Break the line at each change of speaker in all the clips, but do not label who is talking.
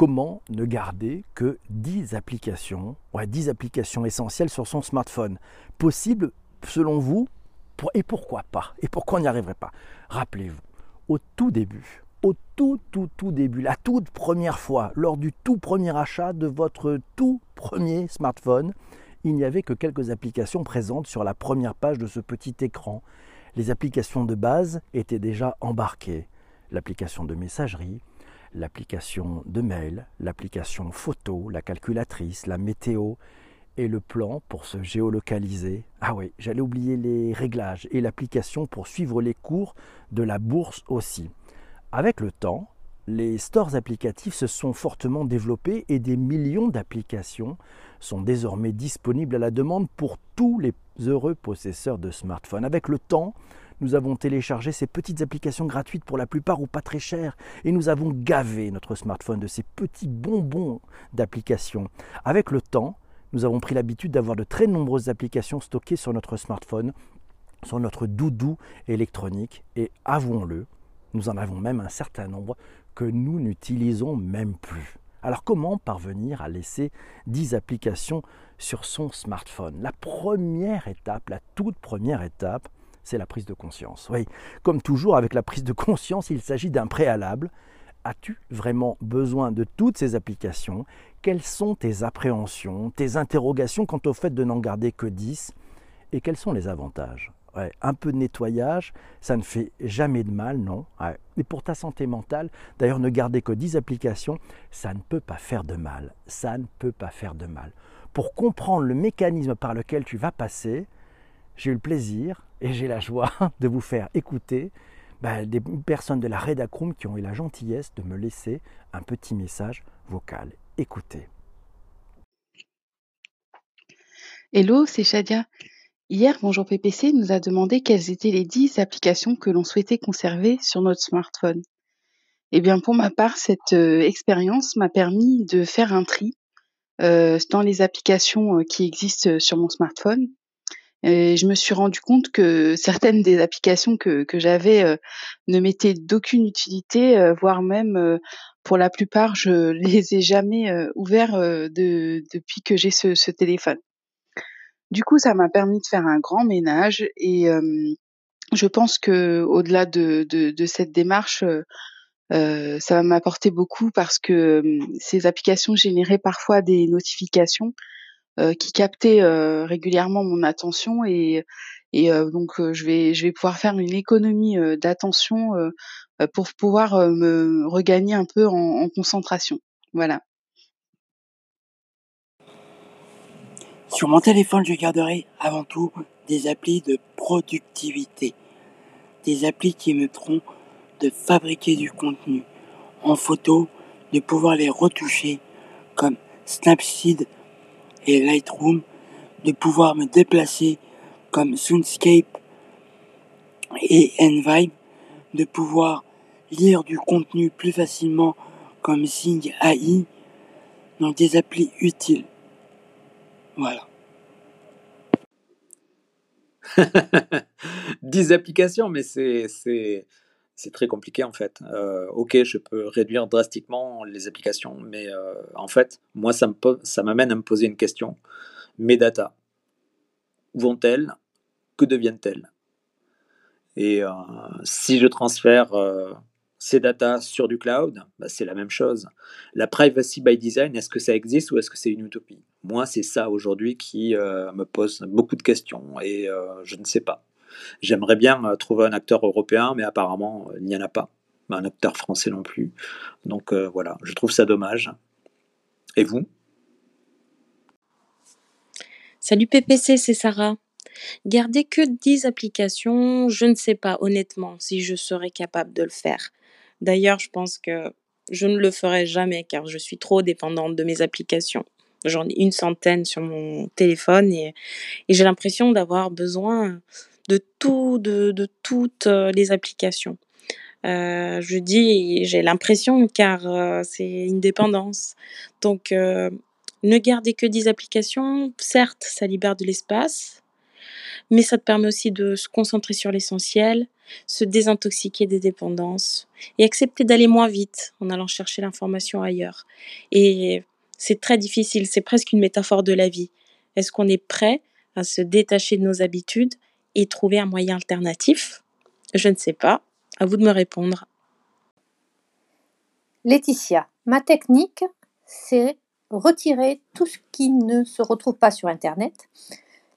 comment ne garder que 10 applications, ouais, 10 applications essentielles sur son smartphone Possible selon vous Et pourquoi pas Et pourquoi on n'y arriverait pas? Rappelez-vous, au tout début, au tout, tout, tout début, la toute première fois, lors du tout premier achat de votre tout premier smartphone, il n'y avait que quelques applications présentes sur la première page de ce petit écran. Les applications de base étaient déjà embarquées. L'application de messagerie, l'application de mail, l'application photo, la calculatrice, la météo et le plan pour se géolocaliser. Ah oui, j'allais oublier les réglages et l'application pour suivre les cours de la bourse aussi. Avec le temps, les stores applicatifs se sont fortement développés et des millions d'applications sont désormais disponibles à la demande pour tous les heureux possesseurs de smartphones. Avec le temps, nous avons téléchargé ces petites applications gratuites pour la plupart ou pas très chères et nous avons gavé notre smartphone de ces petits bonbons d'applications. Avec le temps, nous avons pris l'habitude d'avoir de très nombreuses applications stockées sur notre smartphone, sur notre doudou électronique et avouons-le, nous en avons même un certain nombre que nous n'utilisons même plus. Alors comment parvenir à laisser 10 applications sur son smartphone? La première étape, la toute première étape, c'est la prise de conscience. Oui, comme toujours avec la prise de conscience, il s'agit d'un préalable. As-tu vraiment besoin de toutes ces applications? Quelles sont tes appréhensions, tes interrogations quant au fait de n'en garder que 10 Et quels sont les avantages? Un peu de nettoyage, ça ne fait jamais de mal, non? Et pour ta santé mentale, d'ailleurs, ne garder que 10 applications, ça ne peut pas faire de mal. Ça ne peut pas faire de mal. Pour comprendre le mécanisme par lequel tu vas passer, j'ai eu le plaisir et j'ai la joie de vous faire écouter bah, des personnes de la Redacroom qui ont eu la gentillesse de me laisser un petit message vocal. Écoutez.
Hello, c'est Shadia. Hier, Bonjour PPC nous a demandé quelles étaient les 10 applications que l'on souhaitait conserver sur notre smartphone. Eh bien, pour ma part, cette euh, expérience m'a permis de faire un tri euh, dans les applications euh, qui existent sur mon smartphone. Et je me suis rendu compte que certaines des applications que, que j'avais ne m'étaient d'aucune utilité, voire même pour la plupart, je les ai jamais ouverts de, depuis que j'ai ce, ce téléphone. Du coup, ça m'a permis de faire un grand ménage et je pense que au-delà de, de, de, cette démarche, euh, ça va m'apporter beaucoup parce que ces applications généraient parfois des notifications euh, qui captaient euh, régulièrement mon attention et, et donc je vais je vais pouvoir faire une économie d'attention pour pouvoir me regagner un peu en, en concentration. Voilà.
Sur mon téléphone, je garderai avant tout des applis de productivité. Des applis qui me permettront de fabriquer du contenu en photo, de pouvoir les retoucher comme Snapseed Lightroom, de pouvoir me déplacer comme Soundscape et Envibe, de pouvoir lire du contenu plus facilement comme Sing AI, donc des applis utiles. Voilà.
10 applications, mais c'est, c'est, très compliqué en fait. Euh, ok, je peux réduire drastiquement les applications, mais euh, en fait, moi, ça, m'amène à me poser une question. Mes data, vont-elles? Que deviennent-elles? Et euh, si je transfère ces data sur du cloud, bah, c'est la même chose. La privacy by design, est-ce que ça existe ou est-ce que c'est une utopie? Moi, c'est ça aujourd'hui qui me pose beaucoup de questions et je ne sais pas. J'aimerais bien euh, trouver un acteur européen, mais apparemment, il n'y en a pas. Un acteur français non plus. Donc voilà, je trouve ça dommage. Et vous?
Salut PPC, c'est Sarah. Garder que 10 applications, je ne sais pas honnêtement si je serais capable de le faire. D'ailleurs, je pense que je ne le ferai jamais car je suis trop dépendante de mes applications. J'en ai une centaine sur mon téléphone et, j'ai l'impression d'avoir besoin de tout, de, toutes euh, les applications. Euh, je dis j'ai l'impression car euh, c'est une dépendance. Donc, ne garder que 10 applications, certes, ça libère de l'espace, mais ça te permet aussi de se concentrer sur l'essentiel, se désintoxiquer des dépendances et accepter d'aller moins vite en allant chercher l'information ailleurs. Et c'est très difficile, c'est presque une métaphore de la vie. Est-ce qu'on est prêt à se détacher de nos habitudes et trouver un moyen alternatif Je ne sais pas. À vous de me répondre.
Laetitia, ma technique, c'est retirer tout ce qui ne se retrouve pas sur Internet,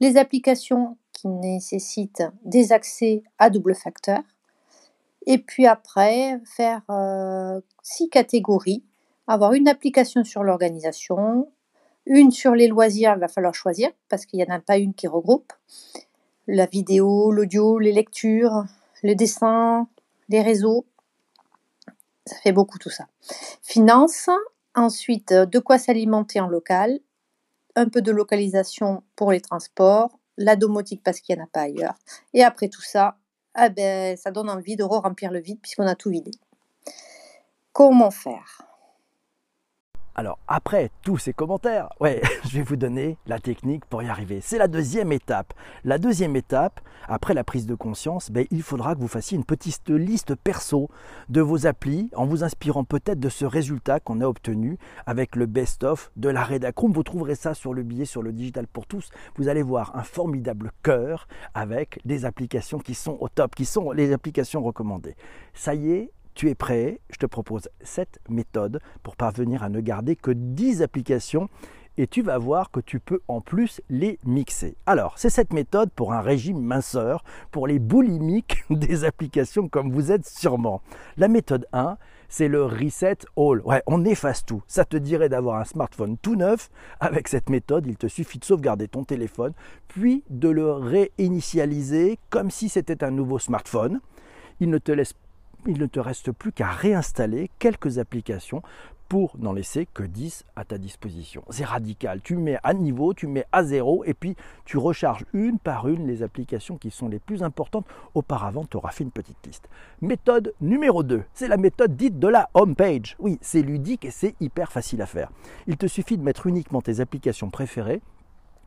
les applications qui nécessitent des accès à double facteur, et puis après faire euh, six catégories, avoir une application sur l'organisation, une sur les loisirs, il va falloir choisir parce qu'il n'y en a pas une qui regroupe, la vidéo, l'audio, les lectures, les dessins, les réseaux, ça fait beaucoup tout ça. Finance, ensuite de quoi s'alimenter en local, un peu de localisation pour les transports, la domotique parce qu'il n'y en a pas ailleurs. Et après tout ça, ah ben, ça donne envie de re-remplir le vide puisqu'on a tout vidé. Comment faire?
Alors après tous ces commentaires, ouais, je vais vous donner la technique pour y arriver. C'est la deuxième étape. La deuxième étape, après la prise de conscience, ben, il faudra que vous fassiez une petite liste perso de vos applis en vous inspirant peut-être de ce résultat qu'on a obtenu avec le best-of de la Redacroom. Vous trouverez ça sur le billet sur le digital pour tous. Vous allez voir un formidable cœur avec des applications qui sont au top, qui sont les applications recommandées. Ça y est, tu es prêt? Je te propose cette méthode pour parvenir à ne garder que 10 applications et tu vas voir que tu peux en plus les mixer. Alors, c'est cette méthode pour un régime minceur, pour les boulimiques des applications comme vous êtes sûrement. La méthode 1, c'est le reset all. Ouais, on efface tout. Ça te dirait d'avoir un smartphone tout neuf. Avec cette méthode, il te suffit de sauvegarder ton téléphone, puis de le réinitialiser comme si c'était un nouveau smartphone. Il ne te laisse il ne te reste plus qu'à réinstaller quelques applications pour n'en laisser que 10 à ta disposition. C'est radical. Tu mets à niveau, tu mets à zéro et puis tu recharges une par une les applications qui sont les plus importantes. Auparavant, tu auras fait une petite liste. Méthode numéro 2, c'est la méthode dite de la home page. Oui, c'est ludique et c'est hyper facile à faire. Il te suffit de mettre uniquement tes applications préférées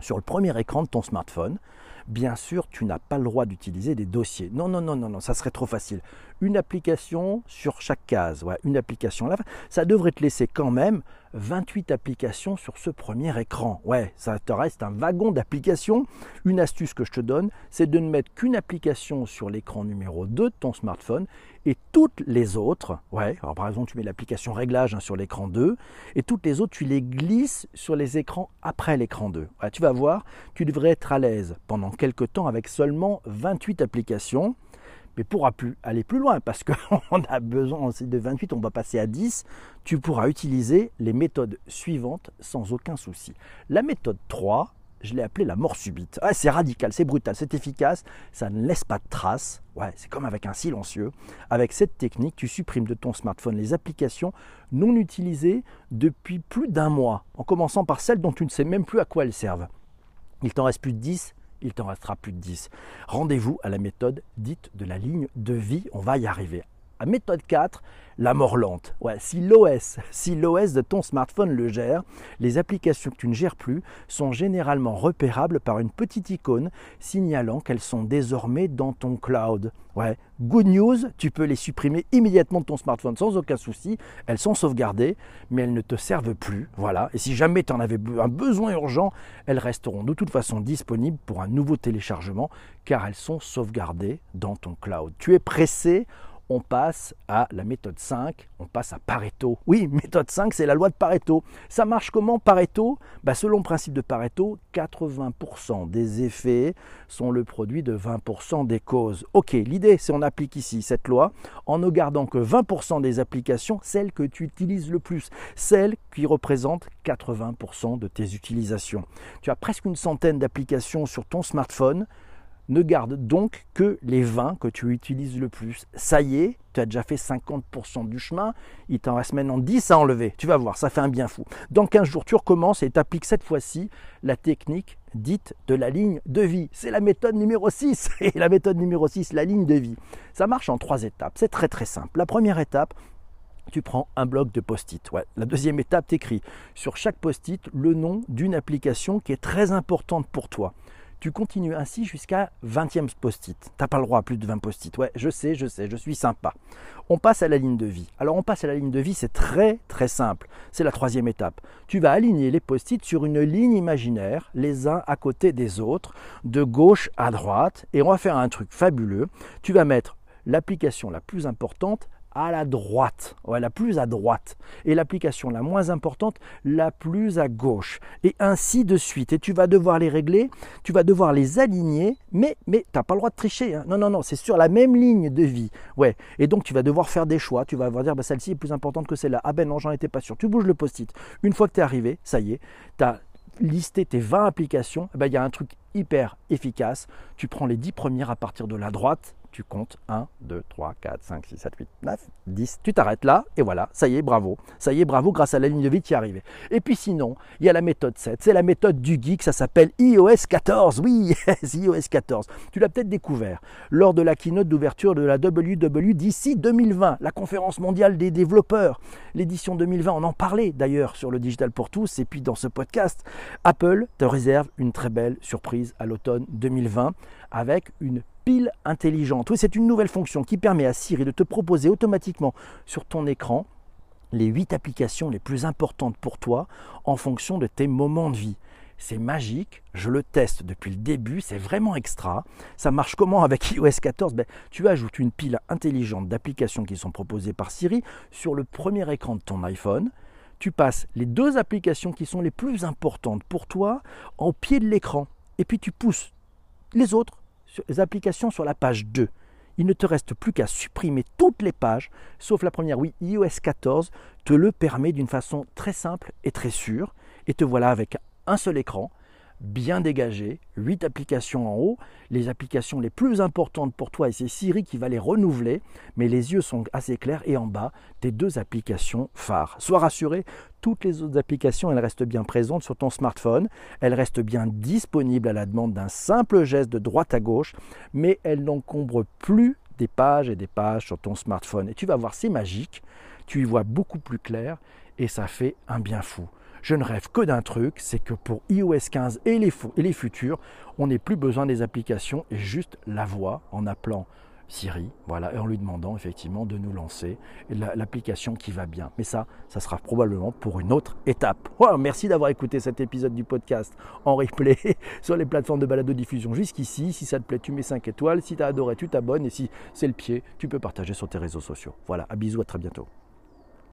sur le premier écran de ton smartphone. Bien sûr, tu n'as pas le droit d'utiliser des dossiers. Non, non, non, non, non, ça serait trop facile. Une application sur chaque case, ouais, une application là, ça devrait te laisser quand même 28 applications sur ce premier écran. Ouais, ça te reste un wagon d'applications. Une astuce que je te donne, c'est de ne mettre qu'une application sur l'écran numéro 2 de ton smartphone et toutes les autres, ouais, alors par exemple tu mets l'application réglage hein, sur l'écran 2 et toutes les autres tu les glisses sur les écrans après l'écran 2. tu vas voir, tu devrais être à l'aise pendant quelques temps avec seulement 28 applications. Mais pour aller plus loin, parce qu'on a besoin de 28, on va passer à 10, tu pourras utiliser les méthodes suivantes sans aucun souci. La méthode 3, je l'ai appelé la mort subite. c'est radical, c'est brutal, c'est efficace, ça ne laisse pas de traces. Ouais, c'est comme avec un silencieux. Avec cette technique, tu supprimes de ton smartphone les applications non utilisées depuis plus d'un mois, en commençant par celles dont tu ne sais même plus à quoi elles servent. Il t'en reste plus de 10, il t'en restera plus de 10. Rendez-vous à la méthode dite de la ligne de vie, on va y arriver. À méthode 4, la mort lente. Ouais, si l'OS, si l'OS de ton smartphone le gère, les applications que tu ne gères plus sont généralement repérables par une petite icône signalant qu'elles sont désormais dans ton cloud. Ouais, good news, tu peux les supprimer immédiatement de ton smartphone sans aucun souci. Elles sont sauvegardées, mais elles ne te servent plus. Voilà. Et si jamais tu en avais un besoin urgent, elles resteront de toute façon disponibles pour un nouveau téléchargement car elles sont sauvegardées dans ton cloud. Tu es pressé on passe à la méthode 5, on passe à Pareto. Oui, méthode 5, c'est la loi de Pareto. Ça marche comment Pareto? Bah, Selon le principe de Pareto, 80% des effets sont le produit de 20% des causes. Ok, l'idée, c'est on applique ici cette loi en ne gardant que 20% des applications, celles que tu utilises le plus, celles qui représentent 80% de tes utilisations. Tu as presque une centaine d'applications sur ton smartphone ne garde donc que les 20 que tu utilises le plus. Ça y est, tu as déjà fait 50% du chemin, il t'en reste maintenant 10 à enlever. Tu vas voir, ça fait un bien fou. Dans 15 jours, tu recommences et tu appliques cette fois-ci la technique dite de la ligne de vie. C'est la méthode numéro 6. Et la méthode numéro 6, la ligne de vie. Ça marche en trois étapes. C'est très très simple. La première étape, tu prends un bloc de post-it. La deuxième étape, tu écris sur chaque post-it le nom d'une application qui est très importante pour toi Tu continues ainsi jusqu'à 20e post-it. Tu n'as pas le droit à plus de 20 post-it. Ouais, je sais, je sais, je suis sympa. On passe à la ligne de vie. Alors on passe à la ligne de vie, c'est très très simple. C'est la troisième étape. Tu vas aligner les post-it sur une ligne imaginaire, les uns à côté des autres, de gauche à droite, et on va faire un truc fabuleux. Tu vas mettre l'application la plus importante à la droite, ouais, la plus à droite, et l'application la moins importante, la plus à gauche, et ainsi de suite. Et tu vas devoir les régler, tu vas devoir les aligner, mais, mais tu n'as pas le droit de tricher. Hein. Non, non, non, c'est sur la même ligne de vie. Ouais. Et donc tu vas devoir faire des choix, tu vas devoir dire, bah, celle-ci est plus importante que celle-là. Ah ben non, j'en étais pas sûr. Tu bouges le post-it. Une fois que tu es arrivé, ça y est, tu as listé tes 20 applications, eh ben, il y a un truc hyper efficace. Tu prends les 10 premières à partir de la droite, tu comptes 1, 2, 3, 4, 5, 6, 7, 8, 9, 10. Tu t'arrêtes là et voilà, ça y est, bravo. Ça y est, bravo, grâce à la ligne de vie, tu y es. Et puis sinon, il y a la méthode 7. C'est la méthode du geek, ça s'appelle iOS 14. Oui, iOS 14. Tu l'as peut-être découvert lors de la keynote d'ouverture de la WWDC 2020, la conférence mondiale des développeurs. L'édition 2020, on en parlait d'ailleurs sur le Digital pour tous et puis dans ce podcast. Apple te réserve une très belle surprise à l'automne 2020 avec une pile intelligente. Oui, c'est une nouvelle fonction qui permet à Siri de te proposer automatiquement sur ton écran les 8 applications les plus importantes pour toi en fonction de tes moments de vie. C'est magique, je le teste depuis le début, c'est vraiment extra. Ça marche comment avec iOS 14 ben, Tu ajoutes une pile intelligente d'applications qui sont proposées par Siri sur le premier écran de ton iPhone. Tu passes les deux applications qui sont les plus importantes pour toi au pied de l'écran. Et puis tu pousses les autres applications sur la page 2. Il ne te reste plus qu'à supprimer toutes les pages, sauf la première. Oui, iOS 14 te le permet d'une façon très simple et très sûre. Et te voilà avec un seul écran, bien dégagé, 8 applications en haut, les applications les plus importantes pour toi et c'est Siri qui va les renouveler, mais les yeux sont assez clairs. Et en bas, tes deux applications phares. Sois rassuré, toutes les autres applications, elles restent bien présentes sur ton smartphone, elles restent bien disponibles à la demande d'un simple geste de droite à gauche, mais elles n'encombrent plus des pages et des pages sur ton smartphone. Et tu vas voir, c'est magique, tu y vois beaucoup plus clair. Et ça fait un bien fou. Je ne rêve que d'un truc, c'est que pour iOS 15 et les, futurs, on n'ait plus besoin des applications et juste la voix en appelant Siri, voilà, et en lui demandant effectivement de nous lancer l'application qui va bien. Mais ça, ça sera probablement pour une autre étape. merci d'avoir écouté cet épisode du podcast en replay sur les plateformes de balado diffusion jusqu'ici. Si ça te plaît, tu mets 5 étoiles. Si tu as adoré, tu t'abonnes. Et si c'est le pied, tu peux partager sur tes réseaux sociaux. Voilà, à bisous, à très bientôt.